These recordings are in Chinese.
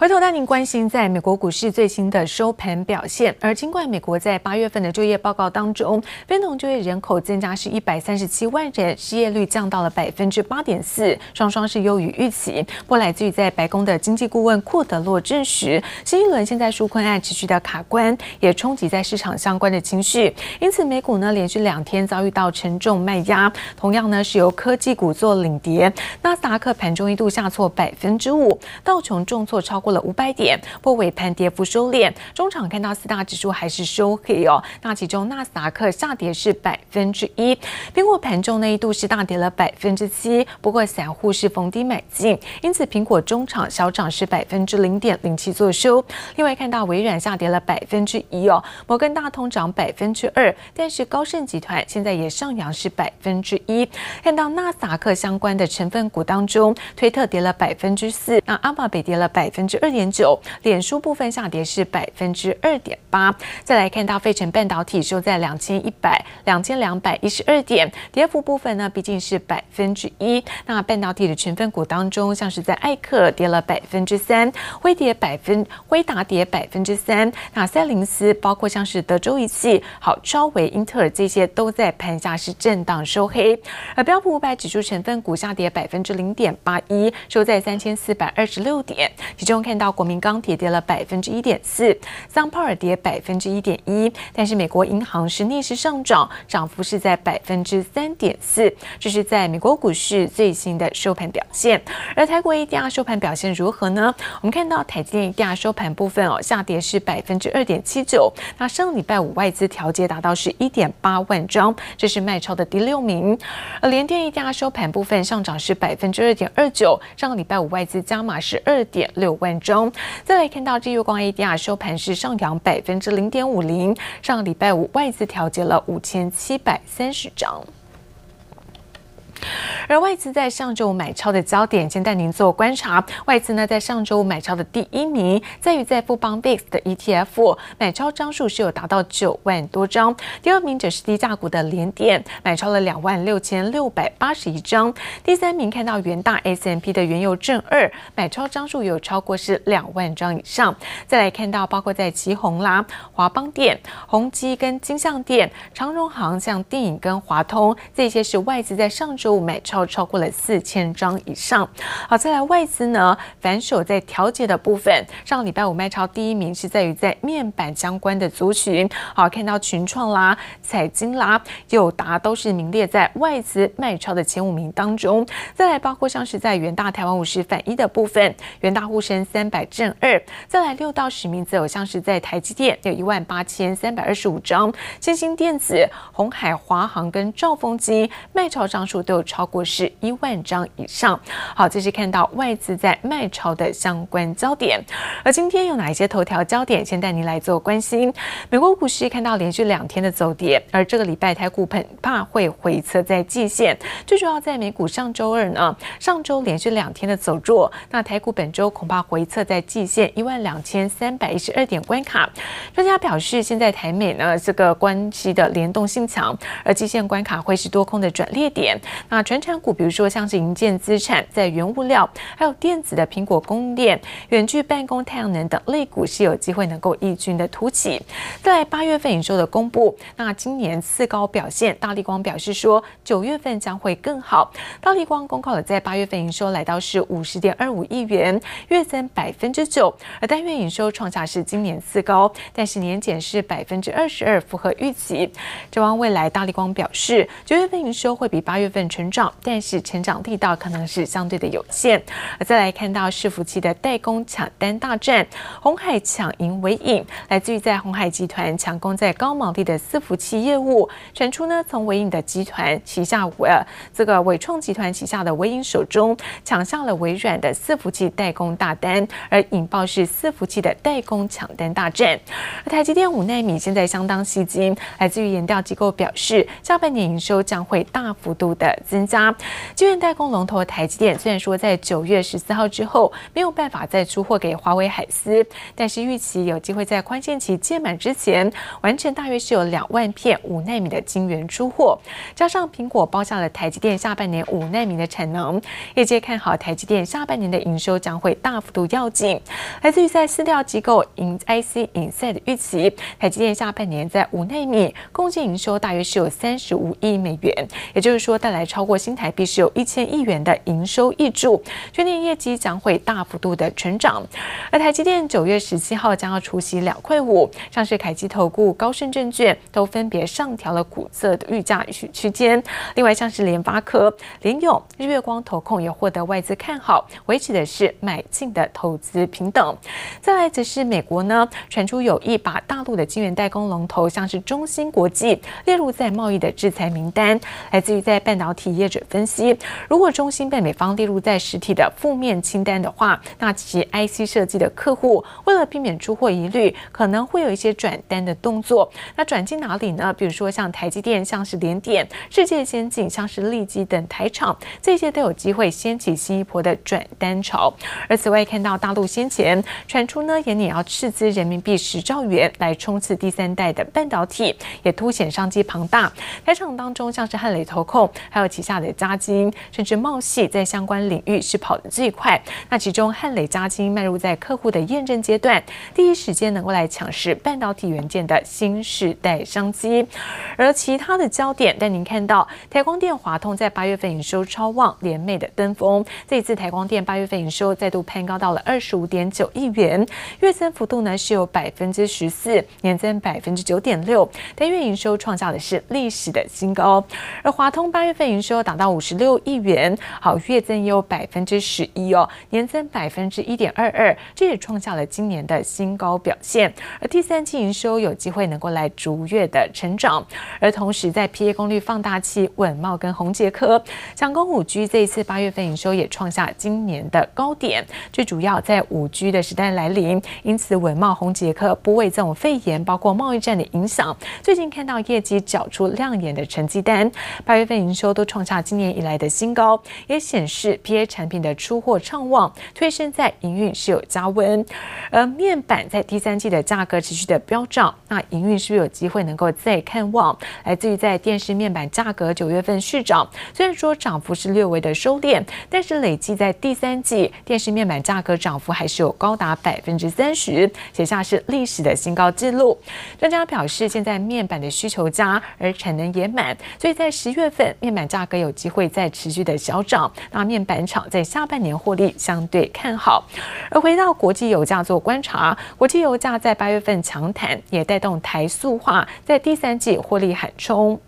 回头带您关心在美国股市最新的收盘表现，而尽管美国在八月份的就业报告当中，非农就业人口增加是一百三十七万人，失业率降到了百分之八点四，双双是优于预期。不来自于在白宫的经济顾问库德洛证实，新一轮现在纾困案持续的卡关，也冲击在市场相关的情绪，因此美股呢连续两天遭遇到沉重卖压，同样呢是由科技股做领跌，纳斯达克盘中一度下挫百分之五，道琼重挫超过。破了五百点，不尾盘跌幅收敛。中场看到四大指数还是收黑哦。那其中纳斯达克下跌是百分之一，苹果盘中那一度是大跌了百分之七，不过散户是逢低买进，因此苹果中场小涨是百分之零点零七作收。另外看到微软下跌了百分之一哦，摩根大通涨百分之二，但是高盛集团现在也上扬是百分之一。看到纳斯达克相关的成分股当中，推特跌了百分之四，那阿玛贝跌了百分之。二点九，脸书部分下跌是百分之二点八。再来看到费城半导体收在两千一百两千两百一十二点，跌幅部分呢毕竟是百分之一。那半导体的成分股当中，像是在艾克跌了百分之三，辉跌百分辉达跌百分之三。那赛灵思包括像是德州仪器、好超微、英特尔这些都在盘下是震荡收黑。而标普五百指数成分股下跌百分之零点八一，收在三千四百二十六点，其中。看到国民钢铁跌了百分之一点四，桑帕尔跌百分之一点一，但是美国银行是逆势上涨，涨幅是在百分之三点四。这是在美国股市最新的收盘表现。而台股 ADR 收盘表现如何呢？我们看到台积电 ADR 收盘部分哦，下跌是百分之二点七九。那上礼拜五外资调节达到是一点八万张，这是卖超的第六名。而联电 ADR 收盘部分上涨是百分之二点二九，上个礼拜五外资加码是二点六万。中，再来看到这月光 ADR 收盘是上扬百分之零点五零，上礼拜五外资调节了五千七百三十张。而外资在上周五买超的焦点，先带您做观察。外资呢在上周五买超的第一名，在于在富邦 VIX 的 ETF 买超张数是有达到九万多张。第二名则是低价股的联电，买超了两万六千六百八十一张。第三名看到元大 SMP 的原油正二，买超张数有超过是两万张以上。再来看到包括在奇宏啦、华邦电、宏基跟金像电、长荣航、像电影跟华通这些是外资在上周五买超。超过了四千张以上。好，再来外资呢，反手在调节的部分，上礼拜五卖超第一名是在于在面板相关的族群。好，看到群创啦、彩晶啦、友达都是名列在外资卖超的前五名当中。再来包括像是在元大台湾五十反一的部分，元大沪深三百正二。再来六到十名则有像是在台积电有一万八千三百二十五张，先进电子、红海、华航跟兆丰金卖超张数都超过。是一万张以上。好，这是看到外资在卖超的相关焦点。而今天有哪一些头条焦点？先带您来做关心。美国股市看到连续两天的走跌，而这个礼拜台股恐怕会回测在季线。最主要在美股上周二呢，上周连续两天的走弱，那台股本周恐怕回测在季线一万两千三百一十二点关卡。专家表示，现在台美呢这个关系的联动性强，而季线关卡会是多空的转捩点。那全产股，比如说像是营建资产，在原物料，还有电子的苹果供应链、远距办公、太阳能等类股是有机会能够异军的突起。在八月份营收的公布，那今年次高表现，大立光表示说九月份将会更好。大立光公告了在八月份营收来到是五十点二五亿元，月增百分之九，而单月营收创下是今年次高，但是年减是百分之二十二，符合预期。展望未来，大立光表示九月份营收会比八月份成长。但是成长力道可能是相对的有限。而再来看到伺服器的代工抢单大战，鸿海抢赢纬颖，来自于在鸿海集团抢攻在高毛利的伺服器业务，传出呢从纬颖的集团旗下呃这个伟创集团旗下的纬颖手中抢下了微软的伺服器代工大单，而引爆是伺服器的代工抢单大战。而台积电五纳米现在相当吸睛，来自于研调机构表示，下半年营收将会大幅度的增加。晶圆代工龙头台积电虽然说在九月十四号之后没有办法再出货给华为、海思，但是预期有机会在宽限期届满之前完成，大约是有两万片五纳米的晶圆出货。加上苹果包下了台积电下半年五纳米的产能，业界看好台积电下半年的营收将会大幅度要紧。来自于在私调机构 In IC Insight 的预期，台积电下半年在五纳米共计营收大约是有三十五亿美元，也就是说带来超超过新台币是有一千亿元的营收挹注，全年业绩将会大幅度的成长。而台积电九月十七号将要除息两块五，像是凯基投顾、高盛证券都分别上调了股色的预价区区间。另外像是联发科、联咏、日月光投控也获得外资看好，维持的是买进的投资平等。再来则是美国呢，传出有意把大陆的晶圆代工龙头像是中芯国际列入在贸易的制裁名单。来自于在半导体业者分析，如果中芯被美方列入在实体的负面清单的话，那其 IC 设计的客户为了避免出货疑虑，可能会有一些转单的动作。那转进哪里呢？比如说像台积电，像是联电、世界先进，像是力积等台厂，这些都有机会掀起新一波的转单潮。而此外，看到大陆先前传出呢，也拟要斥资人民币十兆元来冲刺第三代的半导体，也凸显商机庞大。台厂当中，像是汉磊投控，还有旗下的嘉晶，甚至茂系，在相关领域是跑得最快。那其中汉磊、嘉晶迈入在客户的验证阶段，第一时间能够来抢食半导体元件的新世代商机。而其他的焦点，但您看到台光电、华通在八月份营收超旺，联袂的登峰。这一次台光电八月份营收再度攀高到了二十五点九亿元，月增幅度呢是有百分之十四，年增百分之九点六，单月营收创下的是历史的新高。而华通八月份营收收达到五十六亿元，好，月增也有百分之十一哦，年增百分之一点二二，这也创下了今年的新高表现。而第三季营收有机会能够来逐月的成长，而同时在 PA 功率放大器稳茂跟宏捷科强攻五 G，这一次八月份营收也创下今年的高点。最主要在五 G 的时代来临，因此稳茂、宏捷科不为这种肺炎包括贸易战的影响，最近看到业绩缴出亮眼的成绩单，八月份营收都创下今年以来的新高，也显示 PA 产品的出货畅旺，推升在营运是有加温。而面板在第三季的价格持续的飙涨，那营运是不是有机会能够再看旺？来自于在电视面板价格九月份续涨，虽然说涨幅是略微的收敛，但是累计在第三季电视面板价格涨幅还是有高达百分之三十，写下是历史的新高纪录。专家表示，现在面板的需求佳，而产能也满，所以在十月份面板价价格有机会再持续的小涨。那面板厂在下半年获利相对看好。而回到国际油价做观察，国际油价在八月份强弹，也带动台塑化在第三季获利喊冲。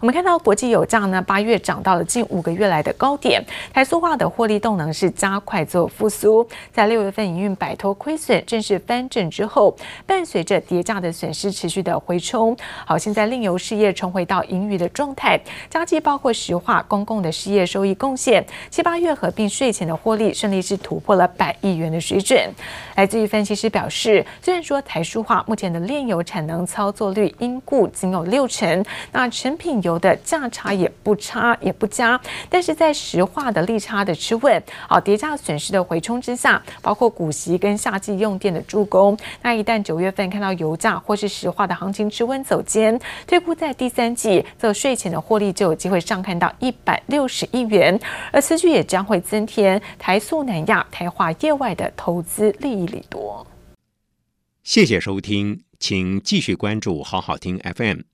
我们看到国际油价呢，八月涨到了近五个月来的高点。台塑化的获利动能是加快做复苏，在六月份营运摆脱亏损，正式翻正之后，伴随着跌价的损失持续的回冲。好，现在另油事业重回到盈余的状态，加计包括石化、公共的事业收益贡献，七八月合并税前的获利顺利是突破了百亿元的水准。来自于分析师表示，虽然说台塑化目前的炼油产能操作率因故仅有六成，那成品油。的价差也不差也不佳，但是在石化的利差的吃稳，好跌价损失的回冲之下，包括股息跟夏季用电的助攻，那一旦九月份看到油价或是石化的行情吃稳走坚，推估在第三季这税前的获利就有机会上看到一百六十亿元，而此举也将会增添台塑、南亚、台化业外的投资利益利多。谢谢收听，请继续关注好好听 FM。